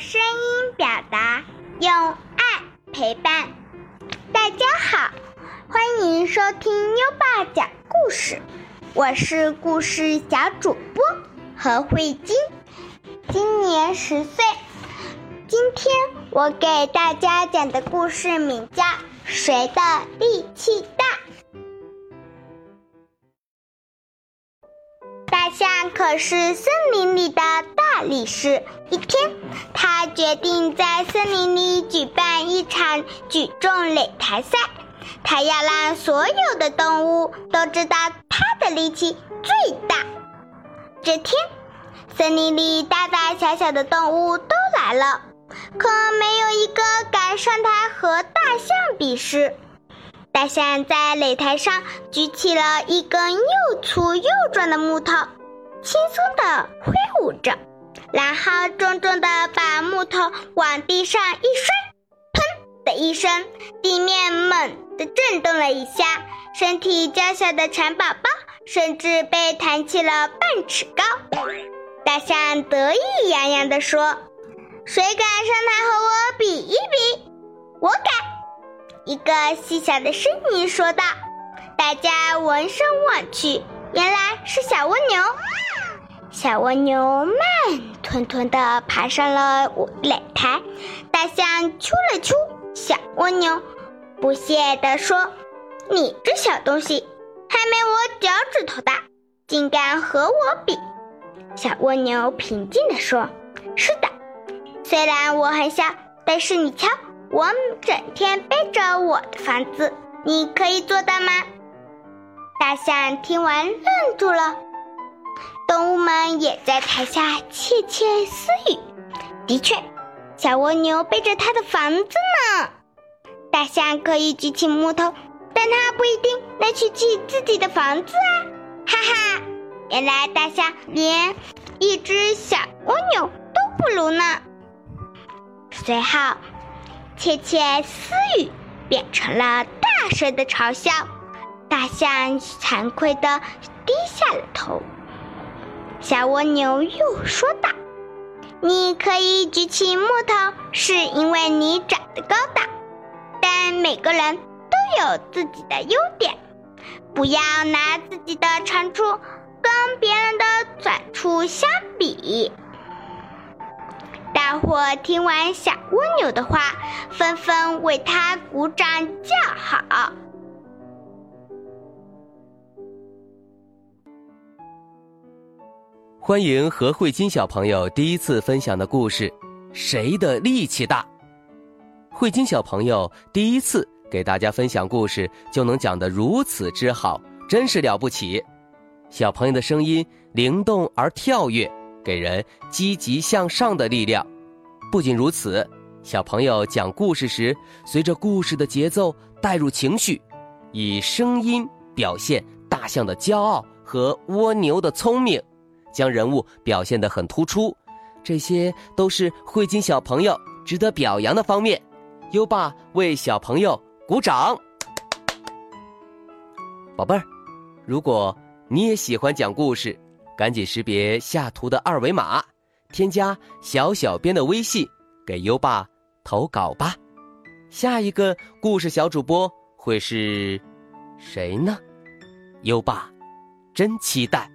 声音表达，用爱陪伴。大家好，欢迎收听优爸讲故事，我是故事小主播何慧晶，今年十岁。今天我给大家讲的故事名叫《谁的力气大》。大象可是森林里的大力士。一天，他决定在森林里举办一场举重擂台赛。他要让所有的动物都知道他的力气最大。这天，森林里大大小小的动物都来了，可没有一个敢上台和大象比试。大象在擂台上举起了一根又粗又壮的木头，轻松地挥舞着，然后重重地把木头往地上一摔，砰的一声，地面猛地震动了一下，身体娇小的蚕宝宝甚至被弹起了半尺高。大象得意洋洋地说：“谁敢上台和我比一比？我敢！”一个细小的声音说道：“大家闻声望去，原来是小蜗牛。小蜗牛慢吞吞地爬上了擂台。大象啾了啾，小蜗牛不屑地说：‘你这小东西还没我脚趾头大，竟敢和我比？’小蜗牛平静地说：‘是的，虽然我很小，但是你瞧。’”我整天背着我的房子，你可以做到吗？大象听完愣住了，动物们也在台下窃窃私语。的确，小蜗牛背着它的房子呢。大象可以举起木头，但它不一定能举起自己的房子啊！哈哈，原来大象连一只小蜗牛都不如呢。随后。窃窃私语变成了大声的嘲笑，大象惭愧的低下了头。小蜗牛又说道：“你可以举起木头，是因为你长得高大，但每个人都有自己的优点，不要拿自己的长处跟别人的短处相比。”大伙听完小蜗牛的话，纷纷为他鼓掌叫好。欢迎何慧金小朋友第一次分享的故事《谁的力气大》。慧金小朋友第一次给大家分享故事，就能讲得如此之好，真是了不起。小朋友的声音灵动而跳跃，给人积极向上的力量。不仅如此，小朋友讲故事时，随着故事的节奏带入情绪，以声音表现大象的骄傲和蜗牛的聪明，将人物表现得很突出，这些都是慧金小朋友值得表扬的方面。优爸为小朋友鼓掌。宝贝儿，如果你也喜欢讲故事，赶紧识别下图的二维码。添加小小编的微信，给优爸投稿吧。下一个故事小主播会是谁呢？优爸真期待。